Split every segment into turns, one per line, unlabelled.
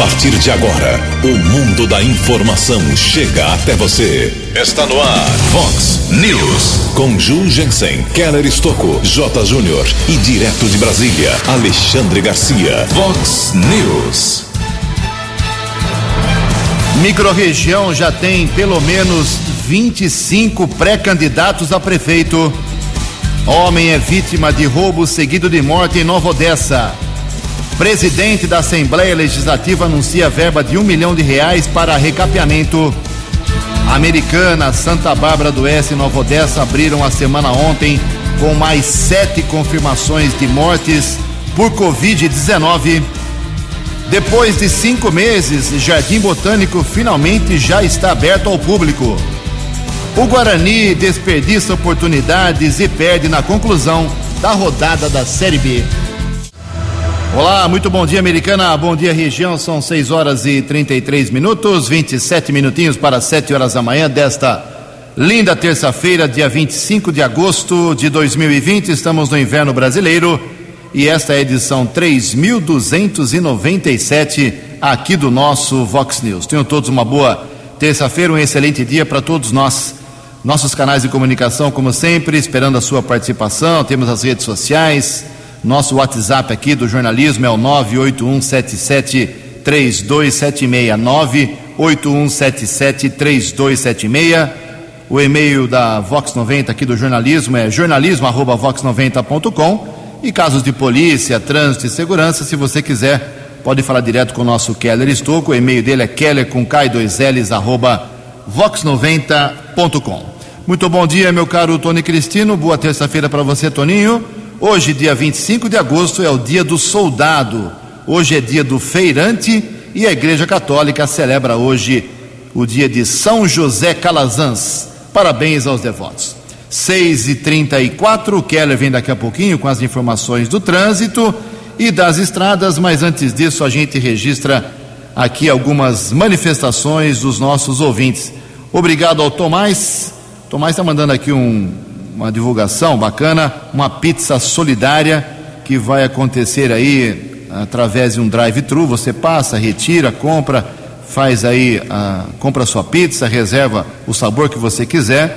partir de agora, o mundo da informação chega até você. Está no ar, Fox News. Com Ju Jensen, Keller Estocco, J. Júnior e direto de Brasília, Alexandre Garcia. Fox News.
Microrregião já tem pelo menos 25 pré-candidatos a prefeito. Homem é vítima de roubo seguido de morte em Nova Odessa. Presidente da Assembleia Legislativa anuncia verba de um milhão de reais para recapeamento. Americana, Santa Bárbara do Oeste e Nova Odessa abriram a semana ontem com mais sete confirmações de mortes por Covid-19. Depois de cinco meses, Jardim Botânico finalmente já está aberto ao público. O Guarani desperdiça oportunidades e perde na conclusão da rodada da Série B. Olá, muito bom dia, americana. Bom dia, região. São 6 horas e 33 minutos, 27 minutinhos para 7 horas da manhã desta linda terça-feira, dia 25 de agosto de 2020. Estamos no inverno brasileiro e esta é a edição 3297 aqui do nosso Vox News. Tenham todos uma boa terça-feira, um excelente dia para todos nós. Nossos canais de comunicação, como sempre, esperando a sua participação. Temos as redes sociais nosso WhatsApp aqui do jornalismo é o 98177 3276 98177 3276. O e-mail da Vox 90 aqui do jornalismo é jornalismo@vox90.com. E casos de polícia, trânsito e segurança, se você quiser, pode falar direto com o nosso Keller Estouco. O e-mail dele é keller com k2ls arroba vox90.com. Muito bom dia, meu caro Tony Cristino. Boa terça-feira para você, Toninho. Hoje, dia 25 de agosto, é o dia do soldado. Hoje é dia do feirante e a Igreja Católica celebra hoje o dia de São José Calazans. Parabéns aos devotos. 6 e 34 o Keller vem daqui a pouquinho com as informações do trânsito e das estradas, mas antes disso a gente registra aqui algumas manifestações dos nossos ouvintes. Obrigado ao Tomás. Tomás está mandando aqui um, uma divulgação bacana, uma pizza solidária que vai acontecer aí através de um drive-thru. Você passa, retira, compra, faz aí, a, compra a sua pizza, reserva o sabor que você quiser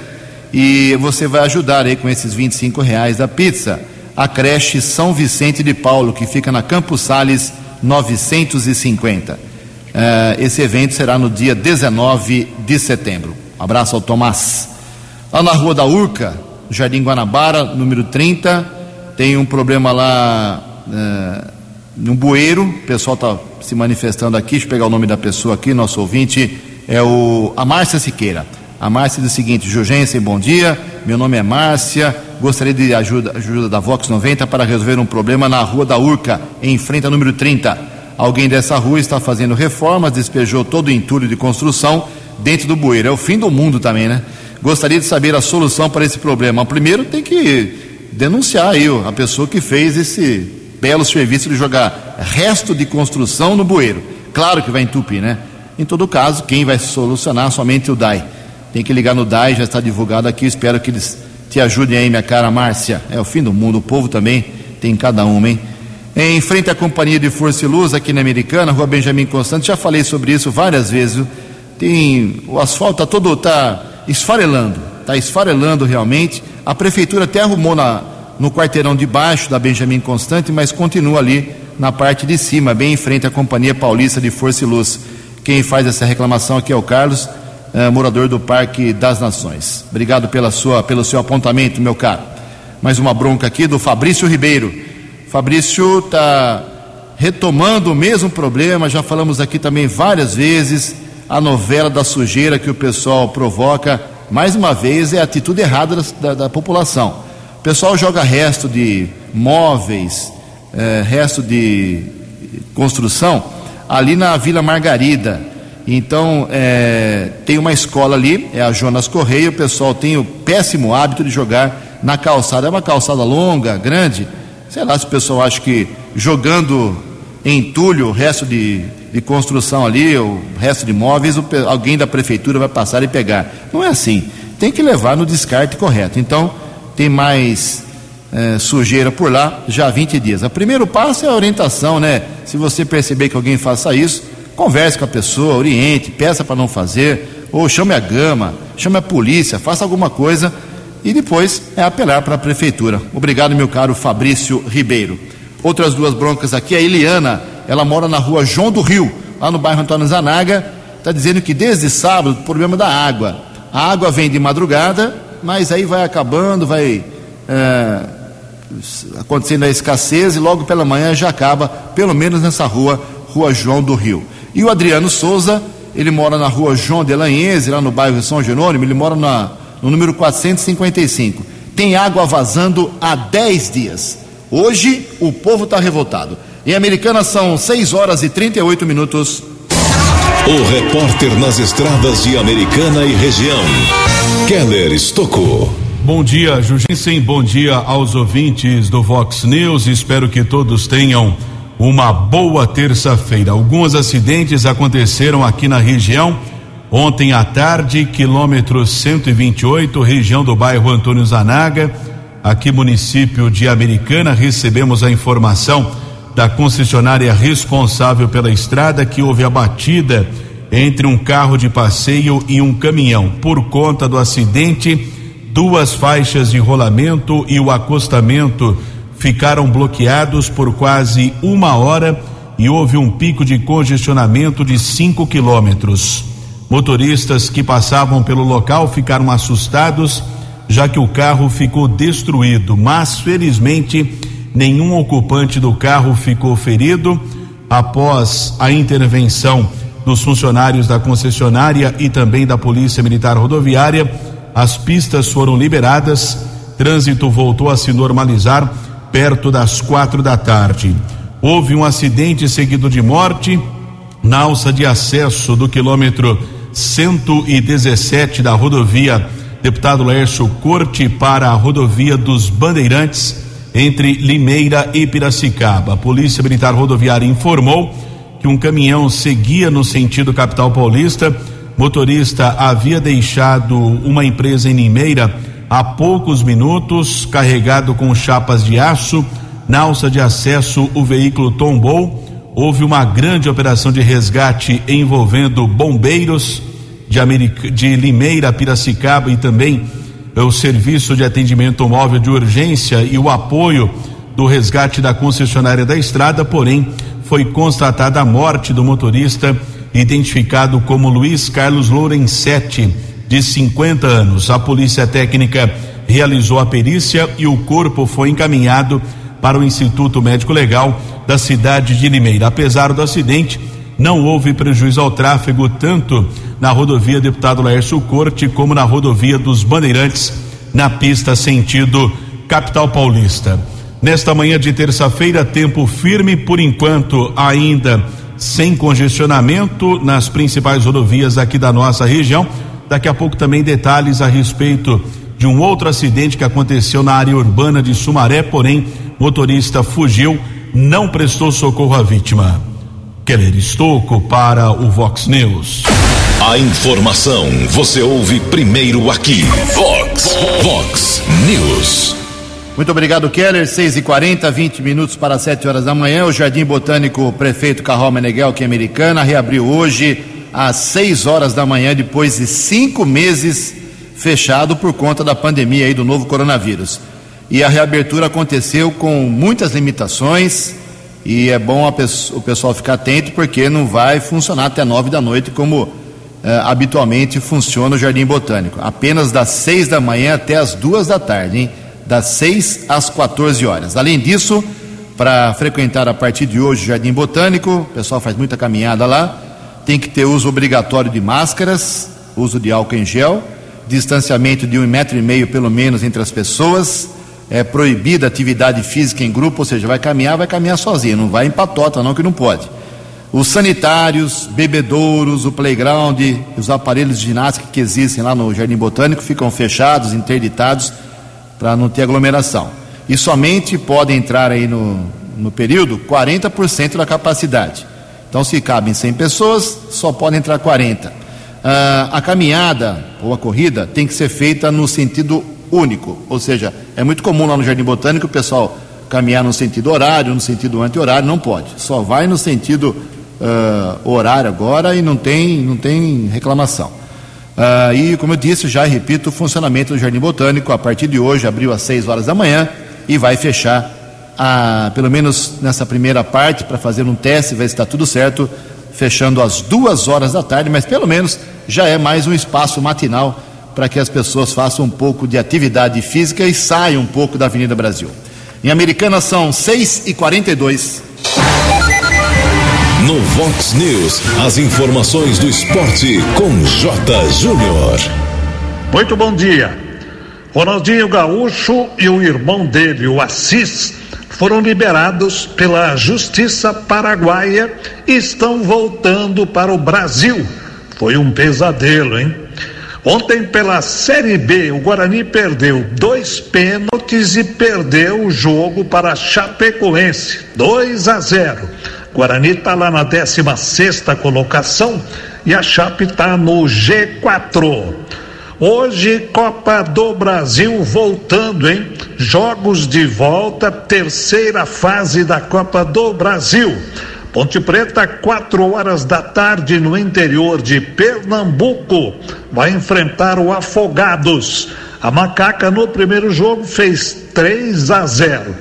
e você vai ajudar aí com esses 25 reais da pizza. A creche São Vicente de Paulo, que fica na Campos Sales 950. Uh, esse evento será no dia 19 de setembro. Um abraço ao Tomás. Lá na Rua da Urca, Jardim Guanabara, número 30. Tem um problema lá é, no bueiro. O pessoal está se manifestando aqui. Deixa eu pegar o nome da pessoa aqui, nosso ouvinte. É o, a Márcia Siqueira. A Márcia diz o seguinte: Jurgensen, bom dia. Meu nome é Márcia. Gostaria de ajuda, ajuda da Vox 90 para resolver um problema na Rua da Urca, em frente ao número 30. Alguém dessa rua está fazendo reformas, despejou todo o entulho de construção dentro do bueiro. É o fim do mundo também, né? Gostaria de saber a solução para esse problema. Primeiro tem que denunciar aí a pessoa que fez esse belo serviço de jogar resto de construção no bueiro. Claro que vai entupir, né? Em todo caso, quem vai solucionar somente o DAI. Tem que ligar no DAI, já está divulgado aqui. Espero que eles te ajudem aí, minha cara Márcia. É o fim do mundo, o povo também tem cada uma, hein? Em frente à Companhia de Força e Luz, aqui na Americana, Rua Benjamin Constante, já falei sobre isso várias vezes. Tem. O asfalto está todo. Tá, esfarelando, está esfarelando realmente. A prefeitura até arrumou na, no quarteirão de baixo da Benjamin Constante, mas continua ali na parte de cima, bem em frente à Companhia Paulista de Força e Luz. Quem faz essa reclamação aqui é o Carlos, eh, morador do Parque das Nações. Obrigado pela sua, pelo seu apontamento, meu caro. Mais uma bronca aqui do Fabrício Ribeiro. Fabrício está retomando o mesmo problema, já falamos aqui também várias vezes a novela da sujeira que o pessoal provoca, mais uma vez, é a atitude errada da, da população. O pessoal joga resto de móveis, é, resto de construção ali na Vila Margarida. Então, é, tem uma escola ali, é a Jonas Correia, o pessoal tem o péssimo hábito de jogar na calçada. É uma calçada longa, grande. Sei lá se o pessoal acha que jogando entulho o resto de de construção ali, o resto de imóveis, alguém da prefeitura vai passar e pegar. Não é assim. Tem que levar no descarte correto. Então, tem mais é, sujeira por lá já há 20 dias. O primeiro passo é a orientação, né? Se você perceber que alguém faça isso, converse com a pessoa, oriente, peça para não fazer, ou chame a gama, chame a polícia, faça alguma coisa e depois é apelar para a prefeitura. Obrigado, meu caro Fabrício Ribeiro. Outras duas broncas aqui, a Eliana, ela mora na rua João do Rio, lá no bairro Antônio Zanaga, está dizendo que desde sábado, o problema da água. A água vem de madrugada, mas aí vai acabando, vai é, acontecendo a escassez e logo pela manhã já acaba, pelo menos nessa rua, Rua João do Rio. E o Adriano Souza, ele mora na rua João de Lanhese, lá no bairro São Jerônimo, ele mora na, no número 455. Tem água vazando há 10 dias. Hoje o povo está revoltado. Em Americana são 6 horas e 38 minutos.
O repórter nas estradas de Americana e região, Keller Estocou.
Bom dia, Jugensen. Bom dia aos ouvintes do Vox News. Espero que todos tenham uma boa terça-feira. Alguns acidentes aconteceram aqui na região. Ontem à tarde, quilômetro 128, região do bairro Antônio Zanaga, aqui município de Americana, recebemos a informação da concessionária responsável pela estrada que houve a batida entre um carro de passeio e um caminhão. Por conta do acidente, duas faixas de rolamento e o acostamento ficaram bloqueados por quase uma hora e houve um pico de congestionamento de 5 quilômetros. Motoristas que passavam pelo local ficaram assustados, já que o carro ficou destruído, mas felizmente nenhum ocupante do carro ficou ferido. Após a intervenção dos funcionários da concessionária e também da Polícia Militar Rodoviária, as pistas foram liberadas, trânsito voltou a se normalizar perto das quatro da tarde. Houve um acidente seguido de morte na alça de acesso do quilômetro 117 da rodovia Deputado Laércio Corte para a rodovia dos Bandeirantes entre Limeira e Piracicaba. A Polícia Militar Rodoviária informou que um caminhão seguia no sentido capital paulista motorista havia deixado uma empresa em Limeira há poucos minutos, carregado com chapas de aço. Na alça de acesso, o veículo tombou. Houve uma grande operação de resgate envolvendo bombeiros de, America, de Limeira, Piracicaba e também o serviço de atendimento móvel de urgência e o apoio do resgate da concessionária da estrada, porém foi constatada a morte do motorista identificado como Luiz Carlos Lourencetti, de 50 anos. A polícia técnica realizou a perícia e o corpo foi encaminhado para o Instituto Médico Legal da cidade de Limeira. Apesar do acidente, não houve prejuízo ao tráfego tanto na rodovia Deputado Laércio Corte como na rodovia dos Bandeirantes, na pista sentido capital paulista. Nesta manhã de terça-feira, tempo firme, por enquanto ainda sem congestionamento nas principais rodovias aqui da nossa região. Daqui a pouco também detalhes a respeito de um outro acidente que aconteceu na área urbana de Sumaré, porém motorista fugiu, não prestou socorro à vítima. Keller Estocco para o Vox News.
A informação você ouve primeiro aqui. Vox, Vox News.
Muito obrigado, Keller. 6 e 40 20 minutos para 7 horas da manhã. O Jardim Botânico Prefeito Carral Meneghel, que é americana, reabriu hoje às 6 horas da manhã, depois de cinco meses fechado por conta da pandemia aí do novo coronavírus. E a reabertura aconteceu com muitas limitações e é bom o pessoal ficar atento porque não vai funcionar até 9 da noite como habitualmente funciona o Jardim Botânico. Apenas das 6 da manhã até as duas da tarde, hein? das 6 às 14 horas. Além disso, para frequentar a partir de hoje o Jardim Botânico, o pessoal faz muita caminhada lá, tem que ter uso obrigatório de máscaras, uso de álcool em gel, distanciamento de um metro e meio pelo menos entre as pessoas, é proibida atividade física em grupo, ou seja, vai caminhar, vai caminhar sozinho, não vai em patota não que não pode. Os sanitários, bebedouros, o playground, os aparelhos de ginástica que existem lá no Jardim Botânico ficam fechados, interditados para não ter aglomeração. E somente pode entrar aí no, no período 40% da capacidade. Então, se cabem 100 pessoas, só pode entrar 40. Ah, a caminhada ou a corrida tem que ser feita no sentido único, ou seja, é muito comum lá no Jardim Botânico o pessoal caminhar no sentido horário, no sentido anti-horário, não pode. Só vai no sentido uh, horário agora e não tem, não tem reclamação. Uh, e, como eu disse, já repito, o funcionamento do Jardim Botânico a partir de hoje abriu às 6 horas da manhã e vai fechar, a, pelo menos nessa primeira parte, para fazer um teste, ver se está tudo certo, fechando às duas horas da tarde, mas pelo menos já é mais um espaço matinal para que as pessoas façam um pouco de atividade física e saiam um pouco da Avenida Brasil. Em Americana são 6 e 42
No Vox News, as informações do esporte com J. Júnior.
Muito bom dia. Ronaldinho Gaúcho e o irmão dele, o Assis, foram liberados pela Justiça Paraguaia e estão voltando para o Brasil. Foi um pesadelo, hein? Ontem, pela Série B, o Guarani perdeu dois pênaltis e perdeu o jogo para a Chapecoense, 2 a 0. Guarani está lá na 16 colocação e a Chape está no G4. Hoje, Copa do Brasil voltando, hein? Jogos de volta, terceira fase da Copa do Brasil. Ponte Preta, quatro horas da tarde no interior de Pernambuco, vai enfrentar o Afogados. A Macaca no primeiro jogo fez 3 a 0.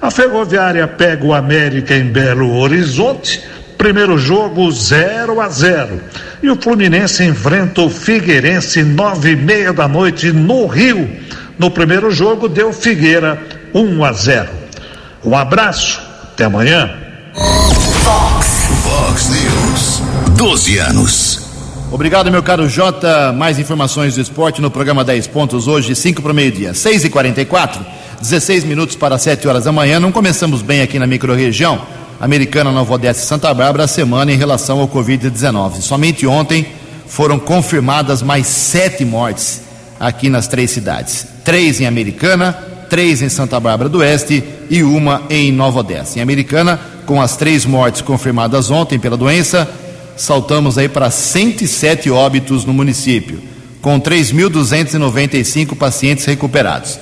A Ferroviária pega o América em Belo Horizonte. Primeiro jogo 0 a 0. E o Fluminense enfrenta o Figueirense nove e meia da noite no Rio. No primeiro jogo deu Figueira 1 um a 0. Um abraço, até amanhã.
Fox. Fox News. 12 anos.
Obrigado, meu caro Jota. Mais informações do esporte no programa 10 pontos hoje, 5 para o meio-dia. 6 e 44 16 minutos para 7 horas da manhã. Não começamos bem aqui na microrregião americana Nova Odessa e Santa Bárbara a semana em relação ao Covid-19. Somente ontem foram confirmadas mais sete mortes aqui nas três cidades: três em Americana, três em Santa Bárbara do Oeste e uma em Nova Odessa. Em Americana, com as três mortes confirmadas ontem pela doença, saltamos aí para 107 óbitos no município, com 3.295 pacientes recuperados.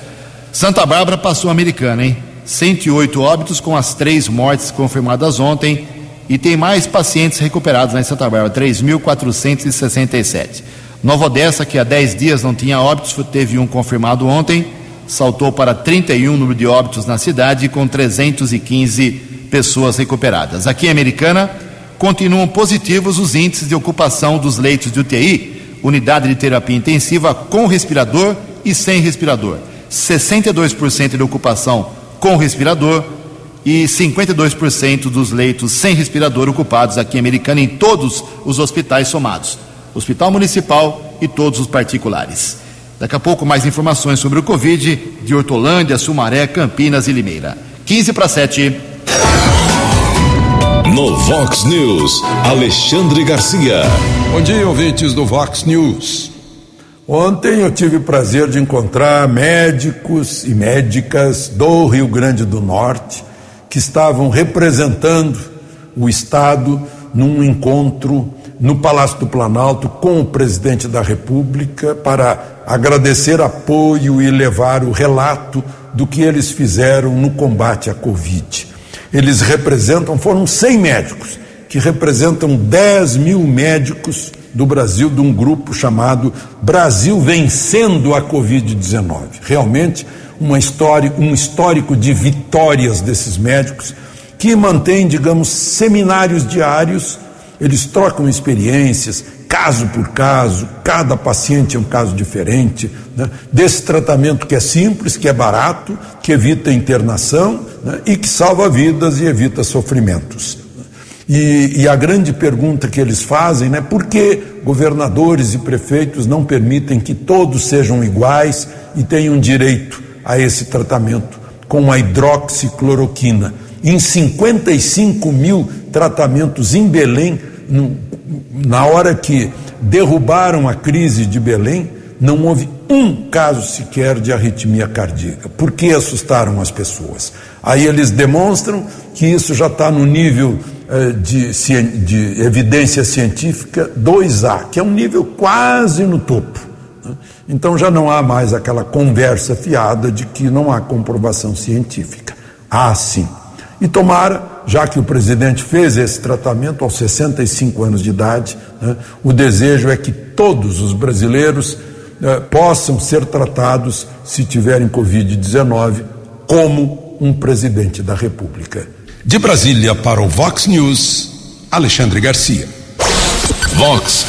Santa Bárbara passou a americana, hein? 108 óbitos com as três mortes confirmadas ontem e tem mais pacientes recuperados na Santa Bárbara, 3.467. Nova Odessa, que há 10 dias não tinha óbitos, teve um confirmado ontem, saltou para 31 número de óbitos na cidade, com 315 pessoas recuperadas. Aqui em Americana, continuam positivos os índices de ocupação dos leitos de UTI, unidade de terapia intensiva com respirador e sem respirador. 62% de ocupação com respirador e 52% dos leitos sem respirador ocupados aqui em Americana em todos os hospitais somados. Hospital Municipal e todos os particulares. Daqui a pouco mais informações sobre o Covid de Hortolândia, Sumaré, Campinas e Limeira. 15 para 7.
No Vox News, Alexandre Garcia.
Bom dia, ouvintes do Vox News. Ontem eu tive o prazer de encontrar médicos e médicas do Rio Grande do Norte que estavam representando o Estado num encontro no Palácio do Planalto com o presidente da República para agradecer apoio e levar o relato do que eles fizeram no combate à Covid. Eles representam, foram 100 médicos, que representam 10 mil médicos do Brasil, de um grupo chamado Brasil Vencendo a Covid-19. Realmente, uma história, um histórico de vitórias desses médicos que mantém, digamos, seminários diários, eles trocam experiências, caso por caso, cada paciente é um caso diferente, né? desse tratamento que é simples, que é barato, que evita internação né? e que salva vidas e evita sofrimentos. E, e, a grande pergunta que eles fazem, né, por que governadores e prefeitos não permitem que todos sejam iguais e tenham direito a esse tratamento com a hidroxicloroquina? Em 55 mil tratamentos em Belém, na hora que derrubaram a crise de Belém, não houve um caso sequer de arritmia cardíaca. Por que assustaram as pessoas? Aí eles demonstram que isso já está no nível de, de, evidência científica 2A, que é um nível quase no topo. Né? Então já não há mais aquela conversa fiada de que não há comprovação científica. Há sim. E tomara já que o presidente fez esse tratamento aos 65 anos de idade, né, o desejo é que todos os brasileiros eh, possam ser tratados, se tiverem Covid-19, como um presidente da República.
De Brasília para o Vox News, Alexandre Garcia. Vox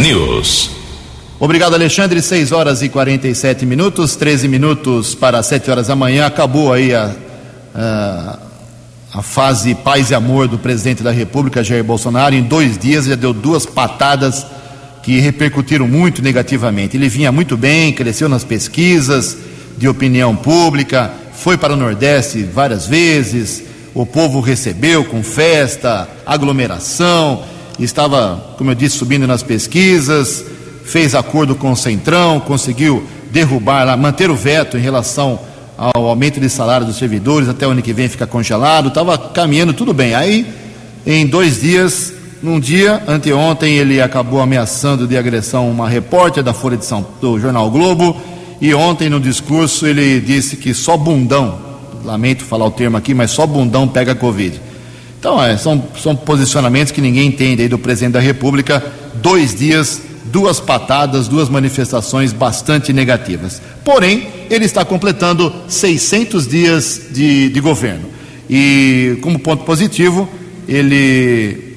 News.
Obrigado, Alexandre. 6 horas e 47 minutos, 13 minutos para 7 horas da manhã. Acabou aí a, a, a, fase paz e amor do presidente da República, Jair Bolsonaro. Em dois dias já deu duas patadas que repercutiram muito negativamente. Ele vinha muito bem, cresceu nas pesquisas de opinião pública, foi para o Nordeste várias vezes, o povo recebeu com festa, aglomeração, estava, como eu disse, subindo nas pesquisas fez acordo com o Centrão, conseguiu derrubar manter o veto em relação ao aumento de salário dos servidores, até o ano que vem fica congelado, estava caminhando tudo bem. Aí, em dois dias, num dia, anteontem, ele acabou ameaçando de agressão uma repórter da Folha de São do Jornal Globo, e ontem no discurso ele disse que só bundão, lamento falar o termo aqui, mas só bundão pega Covid. Então, é, são, são posicionamentos que ninguém entende aí do presidente da República, dois dias duas patadas, duas manifestações bastante negativas. Porém, ele está completando 600 dias de, de governo. E, como ponto positivo, ele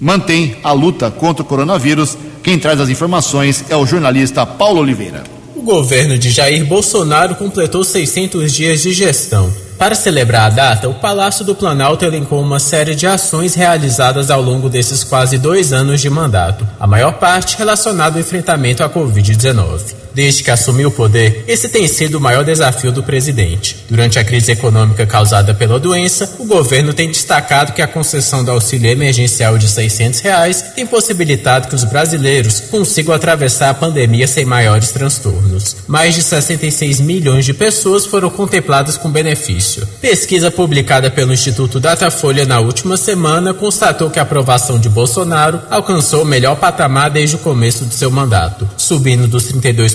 mantém a luta contra o coronavírus. Quem traz as informações é o jornalista Paulo Oliveira.
O governo de Jair Bolsonaro completou 600 dias de gestão. Para celebrar a data, o Palácio do Planalto elencou uma série de ações realizadas ao longo desses quase dois anos de mandato, a maior parte relacionada ao enfrentamento à Covid-19. Desde que assumiu o poder, esse tem sido o maior desafio do presidente. Durante a crise econômica causada pela doença, o governo tem destacado que a concessão do auxílio emergencial de 600 reais tem possibilitado que os brasileiros consigam atravessar a pandemia sem maiores transtornos. Mais de 66 milhões de pessoas foram contempladas com benefício. Pesquisa publicada pelo Instituto Datafolha na última semana constatou que a aprovação de Bolsonaro alcançou o melhor patamar desde o começo de seu mandato, subindo dos 32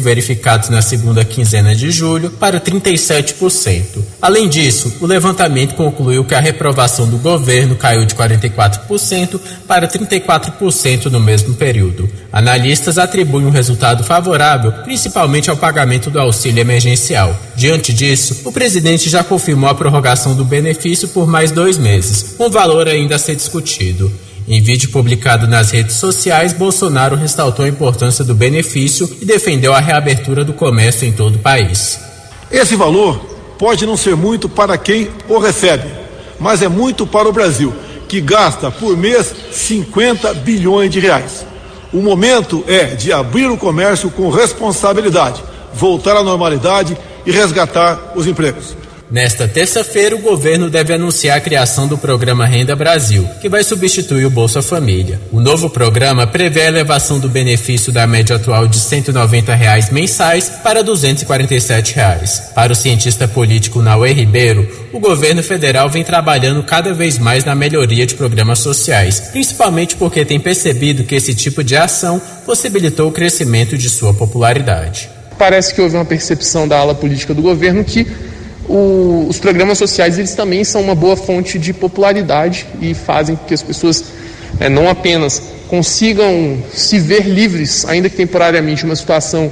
verificados na segunda quinzena de julho para 37%. Além disso, o levantamento concluiu que a reprovação do governo caiu de 44% para 34% no mesmo período. Analistas atribuem um resultado favorável principalmente ao pagamento do auxílio emergencial. Diante disso, o presidente já confirmou a prorrogação do benefício por mais dois meses, um valor ainda a ser discutido. Em vídeo publicado nas redes sociais, Bolsonaro ressaltou a importância do benefício e defendeu a reabertura do comércio em todo o país.
Esse valor pode não ser muito para quem o recebe, mas é muito para o Brasil, que gasta por mês 50 bilhões de reais. O momento é de abrir o comércio com responsabilidade, voltar à normalidade e resgatar os empregos.
Nesta terça-feira, o governo deve anunciar a criação do programa Renda Brasil, que vai substituir o Bolsa Família. O novo programa prevê a elevação do benefício da média atual de 190 reais mensais para 247 reais. Para o cientista político Nauê Ribeiro, o governo federal vem trabalhando cada vez mais na melhoria de programas sociais, principalmente porque tem percebido que esse tipo de ação possibilitou o crescimento de sua popularidade.
Parece que houve uma percepção da ala política do governo que o, os programas sociais eles também são uma boa fonte de popularidade e fazem com que as pessoas é, não apenas consigam se ver livres, ainda que temporariamente, de uma situação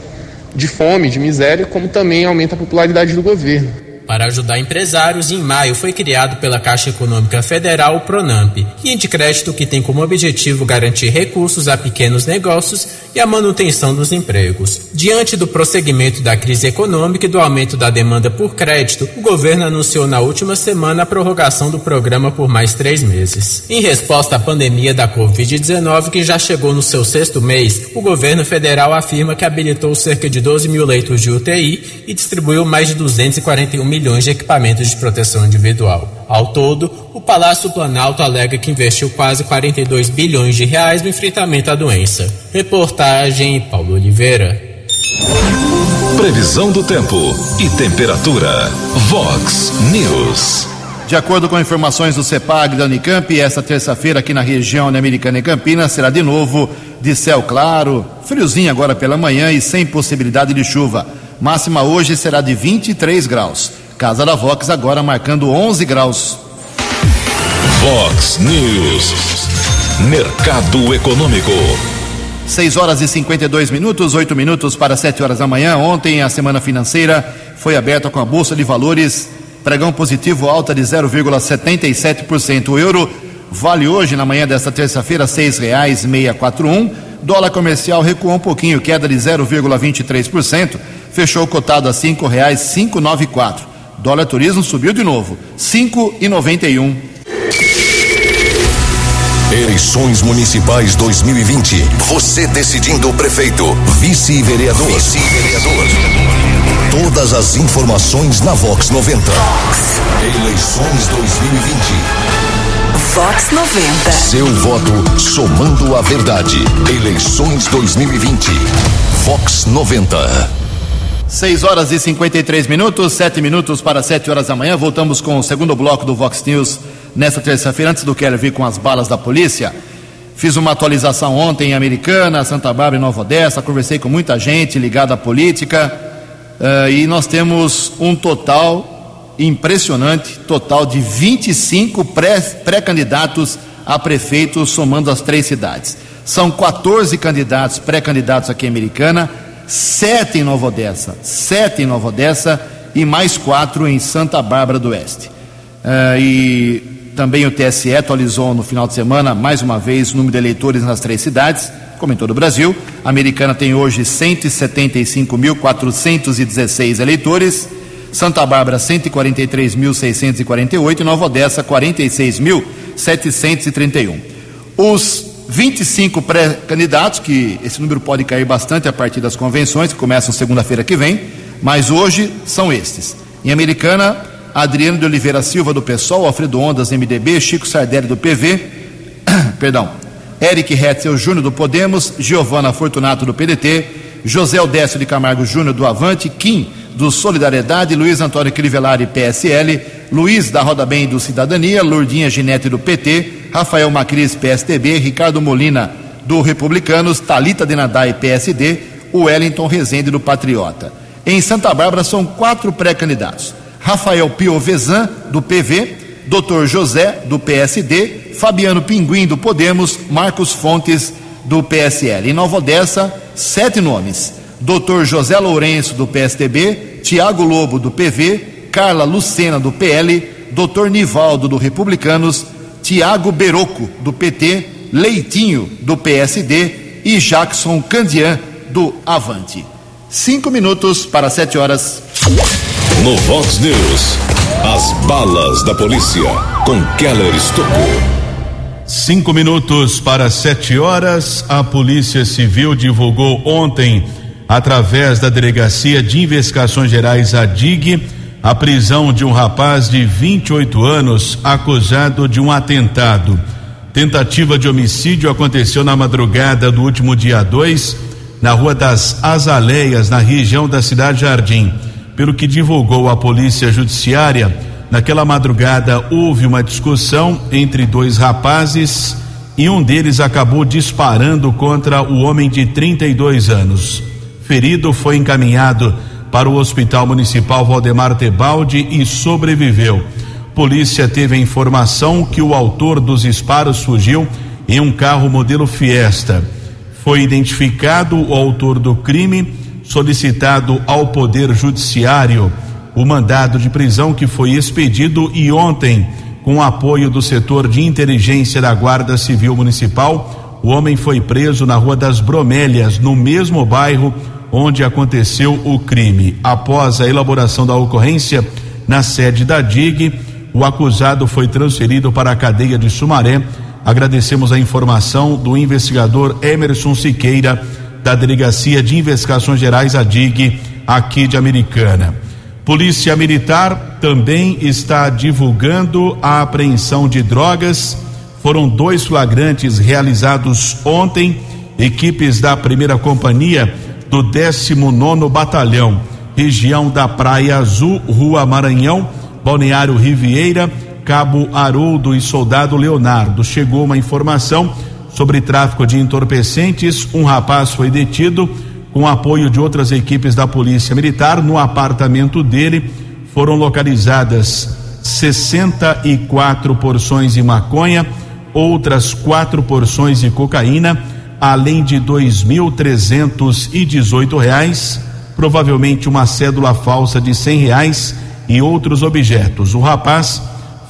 de fome, de miséria, como também aumenta a popularidade do governo.
Para ajudar empresários, em maio foi criado pela Caixa Econômica Federal o Pronamp, linha de crédito que tem como objetivo garantir recursos a pequenos negócios e a manutenção dos empregos. Diante do prosseguimento da crise econômica e do aumento da demanda por crédito, o governo anunciou na última semana a prorrogação do programa por mais três meses. Em resposta à pandemia da Covid-19, que já chegou no seu sexto mês, o governo federal afirma que habilitou cerca de 12 mil leitos de UTI e distribuiu mais de 241 mil milhões de equipamentos de proteção individual. Ao todo, o Palácio Planalto alega que investiu quase 42 bilhões de reais no enfrentamento à doença. Reportagem Paulo Oliveira.
Previsão do tempo e temperatura. Vox News.
De acordo com informações do CEPAG da Unicamp, esta terça-feira aqui na região Americana e Campinas será de novo de céu claro, friozinho agora pela manhã e sem possibilidade de chuva. Máxima hoje será de 23 graus. Casa da Vox agora marcando 11 graus.
Vox News. Mercado Econômico.
6 horas e 52 minutos, 8 minutos para 7 horas da manhã. Ontem a semana financeira foi aberta com a Bolsa de Valores, pregão positivo alta de 0,77%. O euro vale hoje, na manhã desta terça-feira, R$ 6,641. Dólar comercial recuou um pouquinho, queda de 0,23%, fechou cotado a R$ 5,594. Dólar turismo subiu de novo, 5,91.
Eleições Municipais 2020. Você decidindo o prefeito, vice-vereador. Vice-vereador. Todas as informações na Vox 90. Eleições 2020.
Vox 90.
Seu voto somando a verdade. Eleições 2020. Vox 90.
6 horas e 53 minutos, 7 minutos para 7 horas da manhã. Voltamos com o segundo bloco do Vox News nesta terça-feira. Antes do Keller vir com as balas da polícia, fiz uma atualização ontem em Americana, Santa Bárbara e Nova Odessa. Conversei com muita gente ligada à política uh, e nós temos um total impressionante total de 25 pré-candidatos pré a prefeito, somando as três cidades. São 14 candidatos, pré-candidatos aqui em Americana sete em Nova Odessa, sete em Nova Odessa e mais quatro em Santa Bárbara do Oeste. Uh, e também o TSE atualizou no final de semana, mais uma vez, o número de eleitores nas três cidades, como em todo o Brasil. A americana tem hoje 175.416 eleitores, Santa Bárbara 143.648 e Nova Odessa 46.731. Os 25 pré-candidatos, que esse número pode cair bastante a partir das convenções, que começam segunda-feira que vem, mas hoje são estes. Em Americana, Adriano de Oliveira Silva, do PSOL, Alfredo Ondas, MDB, Chico Sardelli, do PV, perdão, Eric Hetzel Júnior, do Podemos, Giovana Fortunato, do PDT, José Odécio de Camargo Júnior, do Avante, Kim, do Solidariedade, Luiz Antônio Crivellari, PSL, Luiz da Roda Bem, do Cidadania, Lourdinha Ginete, do PT, Rafael Macris, PSDB, Ricardo Molina, do Republicanos, Talita Denadai, PSD, Wellington Rezende, do Patriota. Em Santa Bárbara são quatro pré-candidatos: Rafael Piovesan, do PV, Dr. José, do PSD, Fabiano Pinguim, do Podemos, Marcos Fontes, do PSL. Em Nova Odessa, sete nomes: Dr. José Lourenço, do PSDB, Tiago Lobo, do PV, Carla Lucena, do PL, Dr. Nivaldo, do Republicanos, Tiago Beroco, do PT, Leitinho, do PSD e Jackson Candian, do Avante. Cinco minutos para sete horas.
No Vox News, as balas da polícia com Keller Estocou.
Cinco minutos para sete horas, a Polícia Civil divulgou ontem, através da Delegacia de Investigações Gerais, a DIG, a prisão de um rapaz de 28 anos acusado de um atentado. Tentativa de homicídio aconteceu na madrugada do último dia 2, na Rua das Azaleias, na região da Cidade Jardim. Pelo que divulgou a Polícia Judiciária, naquela madrugada houve uma discussão entre dois rapazes e um deles acabou disparando contra o homem de 32 anos. Ferido foi encaminhado para o Hospital Municipal Valdemar Tebaldi e sobreviveu. Polícia teve a informação que o autor dos disparos fugiu em um carro modelo Fiesta. Foi identificado o autor do crime, solicitado ao Poder Judiciário o mandado de prisão que foi expedido e ontem, com apoio do setor de inteligência da Guarda Civil Municipal, o homem foi preso na Rua das Bromélias, no mesmo bairro onde aconteceu o crime. Após a elaboração da ocorrência na sede da DIG, o acusado foi transferido para a cadeia de Sumaré. Agradecemos a informação do investigador Emerson Siqueira, da Delegacia de Investigações Gerais, a DIG, aqui de Americana. Polícia Militar também está divulgando a apreensão de drogas. Foram dois flagrantes realizados ontem. Equipes da primeira companhia do 19 Batalhão, região da Praia Azul, Rua Maranhão, Balneário Riviera, Cabo Haroldo e Soldado Leonardo. Chegou uma informação sobre tráfico de entorpecentes. Um rapaz foi detido com apoio de outras equipes da Polícia Militar. No apartamento dele foram localizadas 64 porções de maconha, outras quatro porções de cocaína, além de dois mil trezentos e dezoito reais, provavelmente uma cédula falsa de cem reais e outros objetos. O rapaz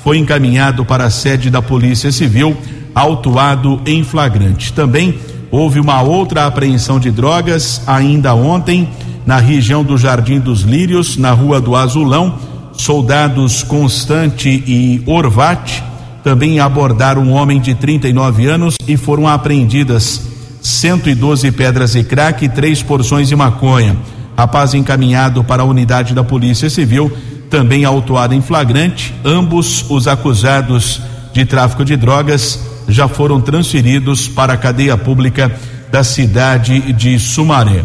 foi encaminhado para a sede da Polícia Civil, autuado em flagrante. Também houve uma outra apreensão de drogas ainda ontem na região do Jardim dos Lírios, na Rua do Azulão. Soldados Constante e Orvate também abordaram um homem de 39 anos e foram apreendidas 112 pedras de crack e três porções de maconha. Rapaz encaminhado para a unidade da Polícia Civil, também autuado em flagrante. Ambos os acusados de tráfico de drogas já foram transferidos para a cadeia pública da cidade de Sumaré.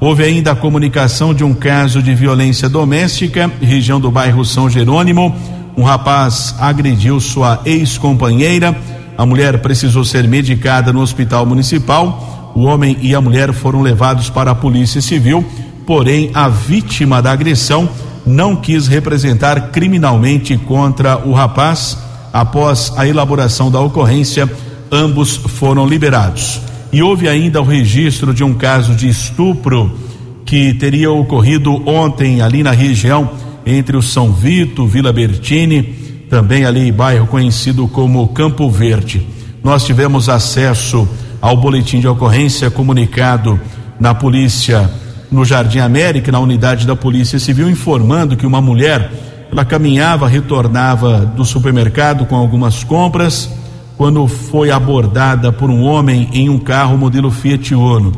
Houve ainda a comunicação de um caso de violência doméstica, região do bairro São Jerônimo. Um rapaz agrediu sua ex-companheira. A mulher precisou ser medicada no hospital municipal. O homem e a mulher foram levados para a Polícia Civil, porém a vítima da agressão não quis representar criminalmente contra o rapaz. Após a elaboração da ocorrência, ambos foram liberados. E houve ainda o registro de um caso de estupro que teria ocorrido ontem ali na região entre o São Vito, Vila Bertini, também ali bairro conhecido como Campo Verde. Nós tivemos acesso ao boletim de ocorrência comunicado na polícia no Jardim América, na unidade da Polícia Civil, informando que uma mulher ela caminhava, retornava do supermercado com algumas compras quando foi abordada por um homem em um carro modelo Fiat Uno.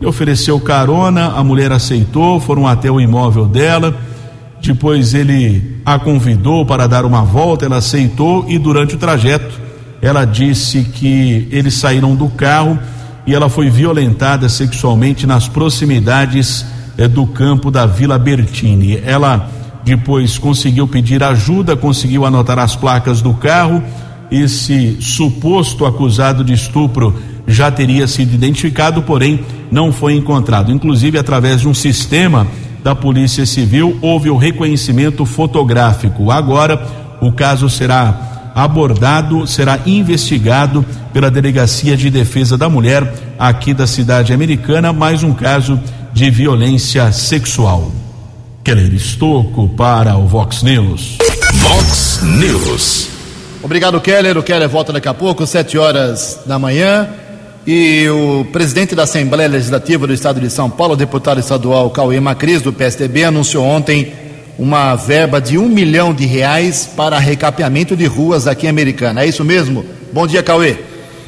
Ele ofereceu carona, a mulher aceitou, foram até o imóvel dela. Depois ele a convidou para dar uma volta, ela aceitou e durante o trajeto ela disse que eles saíram do carro e ela foi violentada sexualmente nas proximidades eh, do campo da Vila Bertini. Ela depois conseguiu pedir ajuda, conseguiu anotar as placas do carro esse suposto acusado de estupro já teria sido identificado, porém não foi encontrado. Inclusive, através de um sistema da Polícia Civil, houve o reconhecimento fotográfico. Agora, o caso será abordado, será investigado pela Delegacia de Defesa da Mulher aqui da cidade americana, mais um caso de violência sexual. Keller Estocco para o Vox News.
Vox News.
Obrigado, Keller. O Keller volta daqui a pouco, sete horas da manhã. E o presidente da Assembleia Legislativa do Estado de São Paulo, deputado estadual Cauê Macris, do PSDB, anunciou ontem uma verba de um milhão de reais para recapeamento de ruas aqui em Americana. É isso mesmo? Bom dia, Cauê.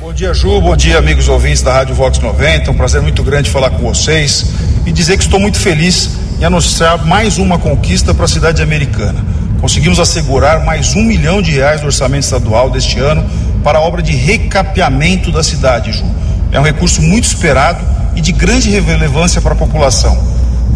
Bom dia, Ju. Bom dia, amigos ouvintes da Rádio Vox 90. É um prazer muito grande falar com vocês e dizer que estou muito feliz em anunciar mais uma conquista para a cidade americana conseguimos assegurar mais um milhão de reais do orçamento estadual deste ano para a obra de recapeamento da cidade, Ju. É um recurso muito esperado e de grande relevância para a população.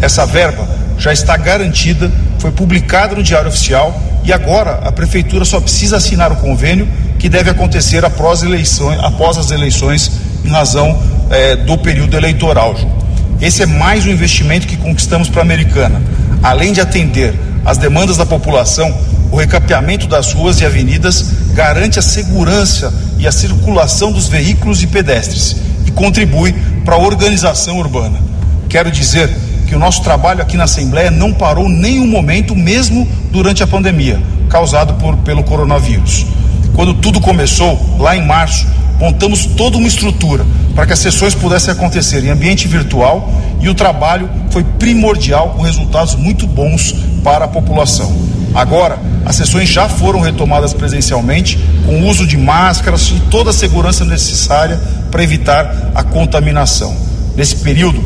Essa verba já está garantida, foi publicada no Diário Oficial e agora a Prefeitura só precisa assinar o convênio que deve acontecer após, eleições, após as eleições em razão eh, do período eleitoral. Esse é mais um investimento que conquistamos para a Americana. Além de atender as demandas da população, o recapeamento das ruas e avenidas garante a segurança e a circulação dos veículos e pedestres e contribui para a organização urbana. Quero dizer que o nosso trabalho aqui na Assembleia não parou nenhum momento, mesmo durante a pandemia causada pelo coronavírus. Quando tudo começou, lá em março, montamos toda uma estrutura para que as sessões pudessem acontecer em ambiente virtual e o trabalho foi primordial com resultados muito bons para a população. Agora, as sessões já foram retomadas presencialmente, com o uso de máscaras e toda a segurança necessária para evitar a contaminação. Nesse período,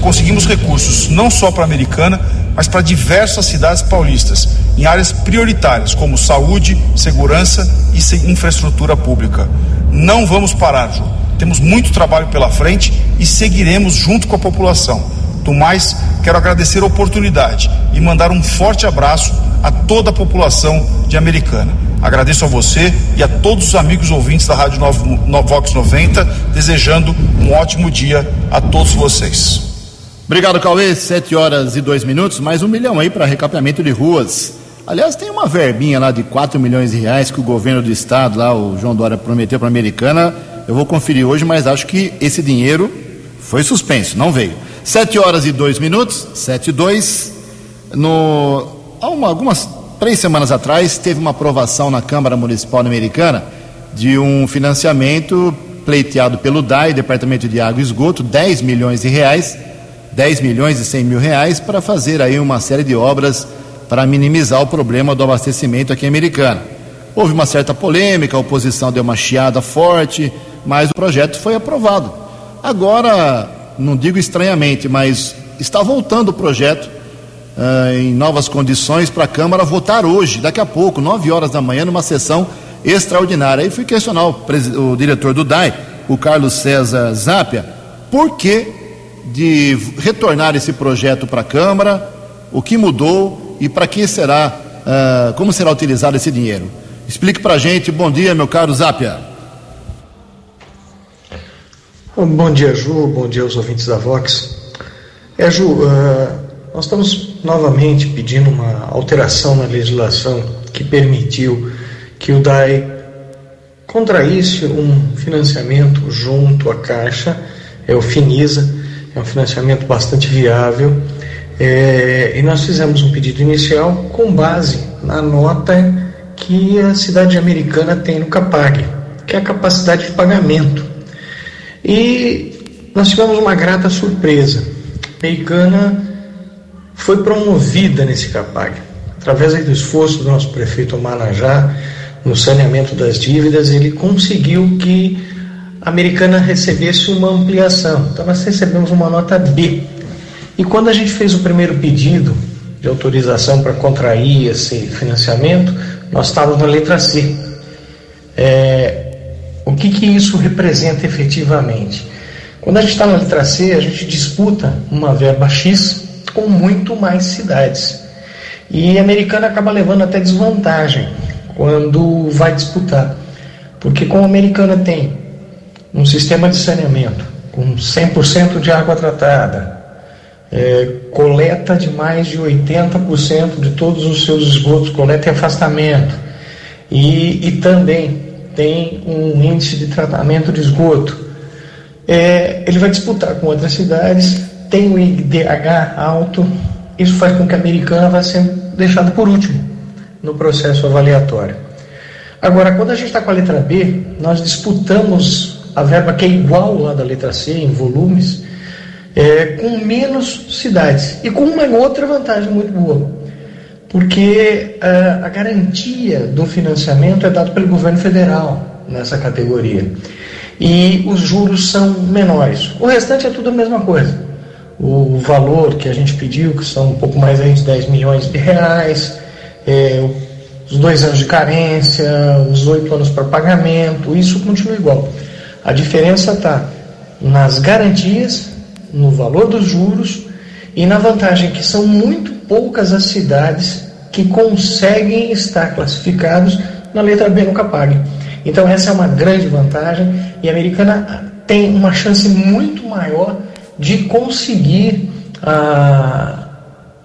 conseguimos recursos não só para a Americana, mas para diversas cidades paulistas, em áreas prioritárias como saúde, segurança e infraestrutura pública. Não vamos parar, Ju. Temos muito trabalho pela frente e seguiremos junto com a população. Do mais, quero agradecer a oportunidade e mandar um forte abraço a toda a população de Americana. Agradeço a você e a todos os amigos ouvintes da Rádio Vox 90, desejando um ótimo dia a todos vocês.
Obrigado, Cauê. Sete horas e dois minutos, mais um milhão aí para recapeamento de ruas Aliás, tem uma verbinha lá de 4 milhões de reais que o governo do estado, lá, o João Dória, prometeu para a Americana. Eu vou conferir hoje, mas acho que esse dinheiro foi suspenso, não veio. 7 horas e 2 minutos, 7 e 2. No, há uma, algumas três semanas atrás, teve uma aprovação na Câmara Municipal Americana de um financiamento pleiteado pelo DAI, Departamento de Água e Esgoto, 10 milhões de reais, 10 milhões e 100 mil reais, para fazer aí uma série de obras para minimizar o problema do abastecimento aqui em Americana. Houve uma certa polêmica, a oposição deu uma chiada forte, mas o projeto foi aprovado. Agora, não digo estranhamente, mas está voltando o projeto uh, em novas condições para a Câmara votar hoje, daqui a pouco, 9 horas da manhã, numa sessão extraordinária. Aí fui questionar o, o diretor do DAI, o Carlos César Zapia, por que de retornar esse projeto para a Câmara, o que mudou, e para que será, uh, como será utilizado esse dinheiro? Explique para a gente. Bom dia, meu caro Zapia.
Bom dia, Ju. Bom dia aos ouvintes da Vox. É, Ju, uh, nós estamos novamente pedindo uma alteração na legislação que permitiu que o DAE contraísse um financiamento junto à Caixa, é o Finisa, um financiamento bastante viável é, e nós fizemos um pedido inicial com base na nota que a cidade americana tem no CAPAG, que é a capacidade de pagamento. E nós tivemos uma grata surpresa. A americana foi promovida nesse CAPAG, através do esforço do nosso prefeito Manajá no saneamento das dívidas, ele conseguiu que americana recebesse uma ampliação. Então nós recebemos uma nota B e quando a gente fez o primeiro pedido de autorização para contrair esse financiamento, nós estávamos na letra C. É, o que, que isso representa efetivamente? Quando a gente está na letra C, a gente disputa uma verba X com muito mais cidades. E a americana acaba levando até desvantagem quando vai disputar. Porque como a americana tem um sistema de saneamento com 100% de água tratada, é, coleta de mais de 80% de todos os seus esgotos, coleta e afastamento. E, e também tem um índice de tratamento de esgoto. É, ele vai disputar com outras cidades, tem o IDH alto, isso faz com que a americana vá sendo deixada por último no processo avaliatório. Agora, quando a gente está com a letra B, nós disputamos a verba que é igual lá da letra C em volumes, é, com menos cidades e com uma outra vantagem muito boa, porque a, é, a garantia do financiamento é dado pelo governo federal nessa categoria e os juros são menores. O restante é tudo a mesma coisa. O valor que a gente pediu, que são um pouco mais de 10 milhões de reais, é, os dois anos de carência, os oito anos para pagamento, isso continua igual. A diferença está nas garantias no valor dos juros e na vantagem que são muito poucas as cidades que conseguem estar classificados na letra B no CAPAG. Então essa é uma grande vantagem e a americana tem uma chance muito maior de conseguir a,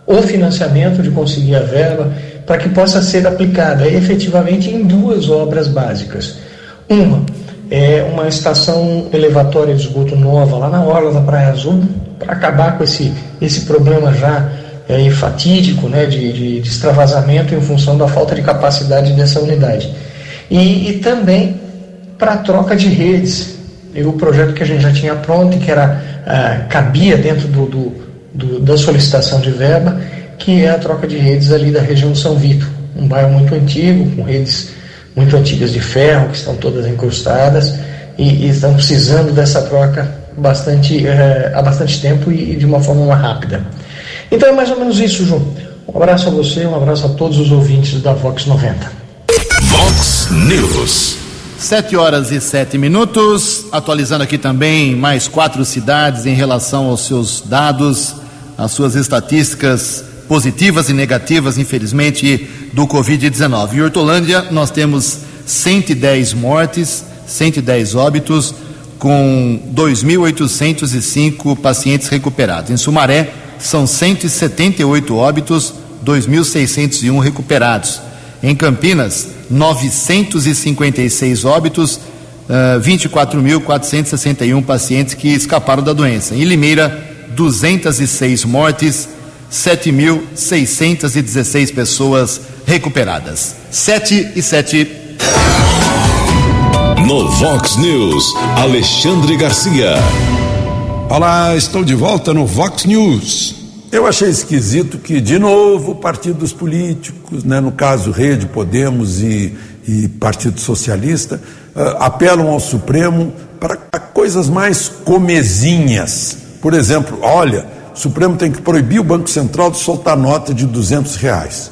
o financiamento, de conseguir a verba, para que possa ser aplicada efetivamente em duas obras básicas. Uma, é uma estação elevatória de esgoto nova lá na orla da Praia Azul, para acabar com esse, esse problema já é, fatídico né, de, de, de, extravasamento em função da falta de capacidade dessa unidade. E, e também para troca de redes. E o projeto que a gente já tinha pronto, que era, ah, cabia dentro do, do, do, da solicitação de verba, que é a troca de redes ali da região de São Vito, um bairro muito antigo, com redes muito antigas de ferro, que estão todas encostadas e, e estão precisando dessa troca bastante, é, há bastante tempo e, e, de uma forma mais rápida. Então é mais ou menos isso, João. Um abraço a você, um abraço a todos os ouvintes da Vox 90.
Vox News.
Sete horas e sete minutos, atualizando aqui também mais quatro cidades em relação aos seus dados, as suas estatísticas positivas e negativas, infelizmente, do Covid-19. Em Hortolândia, nós temos 110 mortes, 110 óbitos, com 2.805 pacientes recuperados. Em Sumaré, são 178 óbitos, 2.601 recuperados. Em Campinas, 956 óbitos, uh, 24.461 pacientes que escaparam da doença. Em Limeira, 206 mortes, 7.616 pessoas recuperadas. 7 e 7.
No Vox News, Alexandre Garcia.
Olá, estou de volta no Vox News. Eu achei esquisito que, de novo, partidos políticos, né, no caso Rede, Podemos e, e Partido Socialista, uh, apelam ao Supremo para coisas mais comezinhas. Por exemplo, olha, o Supremo tem que proibir o Banco Central de soltar nota de 200 reais.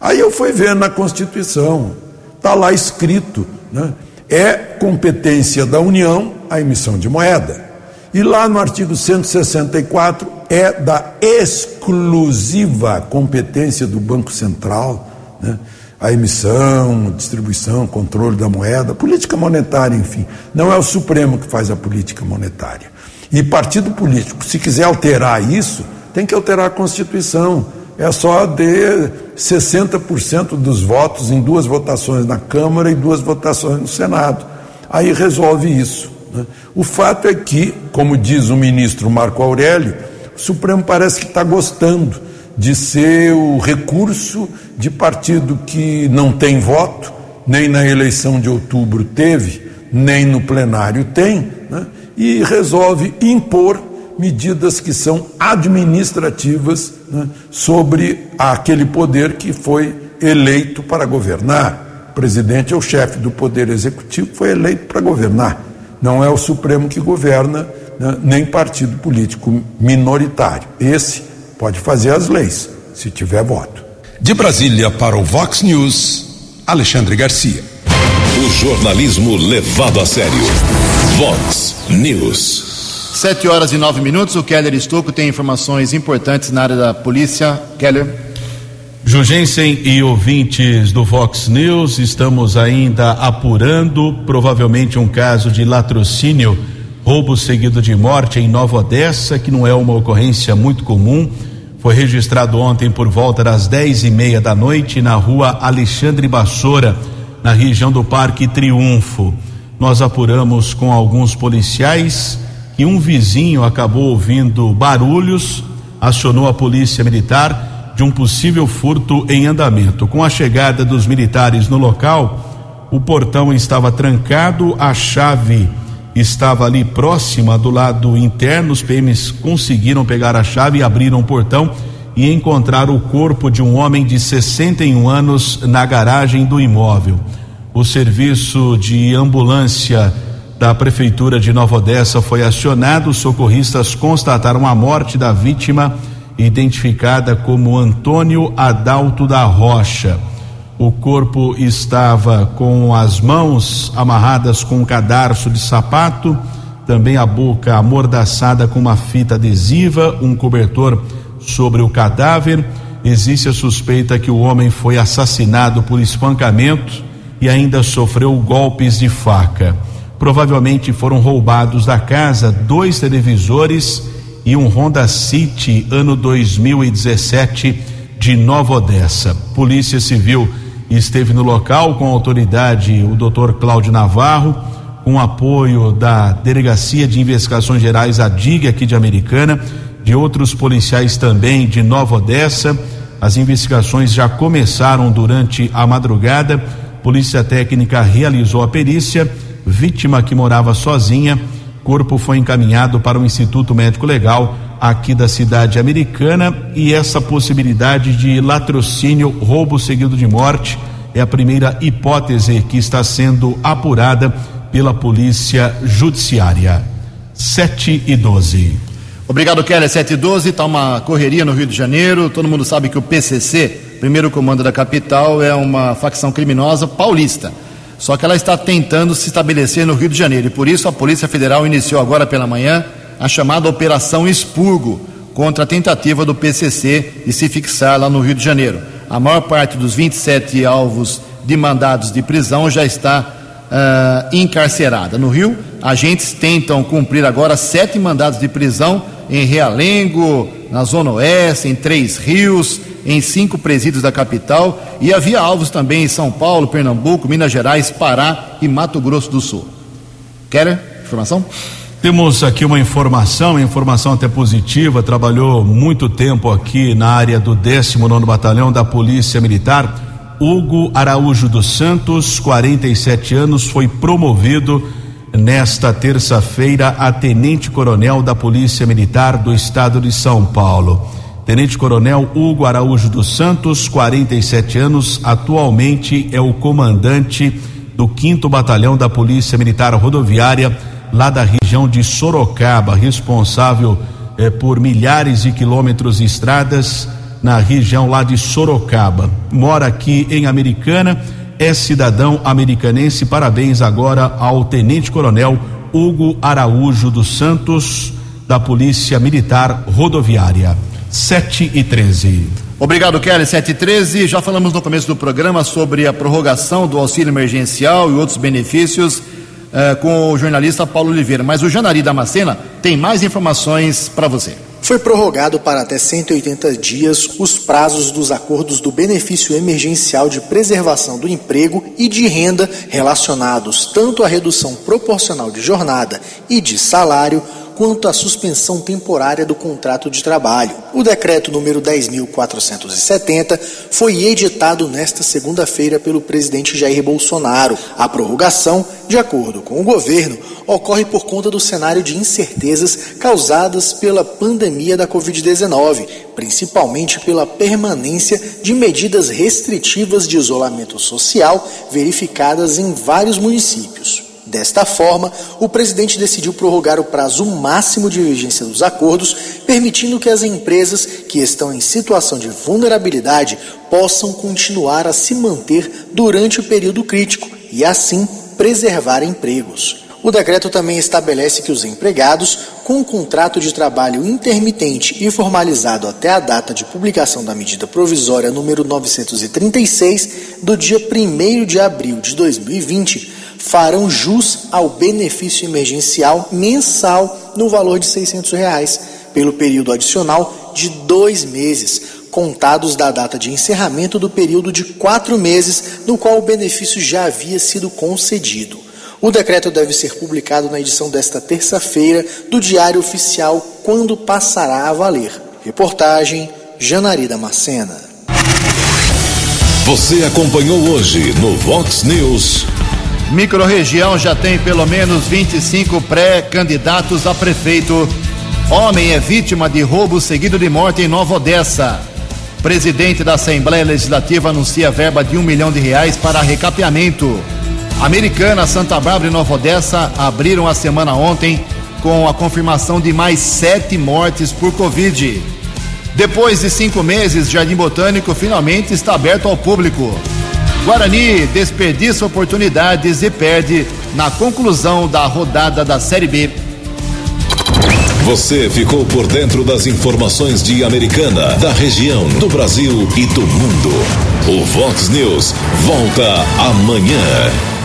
Aí eu fui ver na Constituição, está lá escrito, né? é competência da União a emissão de moeda. E lá no artigo 164 é da exclusiva competência do Banco Central, né? a emissão, distribuição, controle da moeda, política monetária, enfim. Não é o Supremo que faz a política monetária. E partido político, se quiser alterar isso, tem que alterar a Constituição. É só de 60% dos votos em duas votações na Câmara e duas votações no Senado. Aí resolve isso. Né? O fato é que, como diz o ministro Marco Aurélio, o Supremo parece que está gostando de ser o recurso de partido que não tem voto, nem na eleição de outubro teve, nem no plenário tem, né? E resolve impor medidas que são administrativas né? sobre aquele poder que foi eleito para governar. O presidente é o chefe do poder executivo, foi eleito para governar. Não é o Supremo que governa, né? nem partido político minoritário. Esse pode fazer as leis, se tiver voto.
De Brasília para o Vox News, Alexandre Garcia. O jornalismo levado a sério. Vox News.
Sete horas e nove minutos. O Keller Estocco tem informações importantes na área da polícia. Keller.
Jugensen e ouvintes do Vox News, estamos ainda apurando provavelmente um caso de latrocínio, roubo seguido de morte em Nova Odessa, que não é uma ocorrência muito comum. Foi registrado ontem por volta das dez e meia da noite na rua Alexandre Bassoura, na região do Parque Triunfo. Nós apuramos com alguns policiais que um vizinho acabou ouvindo barulhos, acionou a polícia militar de um possível furto em andamento. Com a chegada dos militares no local, o portão estava trancado, a chave estava ali próxima do lado interno. Os PMs conseguiram pegar a chave e abriram o portão e encontraram o corpo de um homem de 61 anos na garagem do imóvel. O serviço de ambulância da prefeitura de Nova Odessa foi acionado. Os socorristas constataram a morte da vítima identificada como Antônio Adalto da Rocha. O corpo estava com as mãos amarradas com um cadarço de sapato, também a boca amordaçada com uma fita adesiva, um cobertor sobre o cadáver. Existe a suspeita que o homem foi assassinado por espancamento e ainda sofreu golpes de faca. Provavelmente foram roubados da casa dois televisores e um Honda City ano 2017 de Nova Odessa. Polícia Civil esteve no local com a autoridade o Dr. Cláudio Navarro, com apoio da Delegacia de Investigações Gerais, a DIG aqui de Americana, de outros policiais também de Nova Odessa. As investigações já começaram durante a madrugada. Polícia Técnica realizou a perícia. Vítima que morava sozinha corpo foi encaminhado para o Instituto Médico Legal aqui da cidade americana e essa possibilidade de latrocínio, roubo seguido de morte, é a primeira hipótese que está sendo apurada pela Polícia Judiciária. 7 e 12.
Obrigado, Keller. 7 e 12, está uma correria no Rio de Janeiro. Todo mundo sabe que o PCC, primeiro comando da capital, é uma facção criminosa paulista só que ela está tentando se estabelecer no Rio de Janeiro e por isso a Polícia Federal iniciou agora pela manhã a chamada Operação Expurgo contra a tentativa do PCC de se fixar lá no Rio de Janeiro. A maior parte dos 27 alvos de mandados de prisão já está uh, encarcerada. No Rio, agentes tentam cumprir agora sete mandados de prisão em Realengo, na Zona Oeste, em Três Rios, em cinco presídios da capital e havia alvos também em São Paulo, Pernambuco, Minas Gerais, Pará e Mato Grosso do Sul. Quer informação?
Temos aqui uma informação, informação até positiva, trabalhou muito tempo aqui na área do 19 Batalhão da Polícia Militar. Hugo Araújo dos Santos, 47 anos, foi promovido nesta terça-feira a tenente-coronel da Polícia Militar do Estado de São Paulo. Tenente-coronel Hugo Araújo dos Santos, 47 anos, atualmente é o comandante do 5 Batalhão da Polícia Militar Rodoviária, lá da região de Sorocaba, responsável eh, por milhares de quilômetros de estradas na região lá de Sorocaba. Mora aqui em Americana é cidadão americanense. Parabéns agora ao Tenente Coronel Hugo Araújo dos Santos, da Polícia Militar Rodoviária. 7 e 13.
Obrigado, Kelly. 7 e 13. Já falamos no começo do programa sobre a prorrogação do auxílio emergencial e outros benefícios eh, com o jornalista Paulo Oliveira. Mas o Janari Damascena tem mais informações para você.
Foi prorrogado para até 180 dias os prazos dos acordos do benefício emergencial de preservação do emprego e de renda relacionados tanto à redução proporcional de jornada e de salário quanto à suspensão temporária do contrato de trabalho. O decreto número 10.470 foi editado nesta segunda-feira pelo presidente Jair Bolsonaro. A prorrogação, de acordo com o governo, ocorre por conta do cenário de incertezas causadas pela pandemia da Covid-19, principalmente pela permanência de medidas restritivas de isolamento social verificadas em vários municípios. Desta forma, o presidente decidiu prorrogar o prazo máximo de vigência dos acordos, permitindo que as empresas que estão em situação de vulnerabilidade possam continuar a se manter durante o período crítico e, assim, preservar empregos. O decreto também estabelece que os empregados com um contrato de trabalho intermitente e formalizado até a data de publicação da medida provisória número 936 do dia 1 de abril de 2020 farão jus ao benefício emergencial mensal no valor de 600 reais, pelo período adicional de dois meses, contados da data de encerramento do período de quatro meses no qual o benefício já havia sido concedido. O decreto deve ser publicado na edição desta terça-feira do Diário Oficial, quando passará a valer. Reportagem Janari Macena.
Você acompanhou hoje no Vox News.
Microrregião já tem pelo menos 25 pré-candidatos a prefeito. Homem é vítima de roubo seguido de morte em Nova Odessa. Presidente da Assembleia Legislativa anuncia verba de um milhão de reais para recapeamento. Americana, Santa Bárbara e Nova Odessa abriram a semana ontem com a confirmação de mais sete mortes por Covid. Depois de cinco meses, Jardim Botânico finalmente está aberto ao público. Guarani desperdiça oportunidades e perde na conclusão da rodada da Série B.
Você ficou por dentro das informações de Americana, da região, do Brasil e do mundo. O Vox News volta amanhã.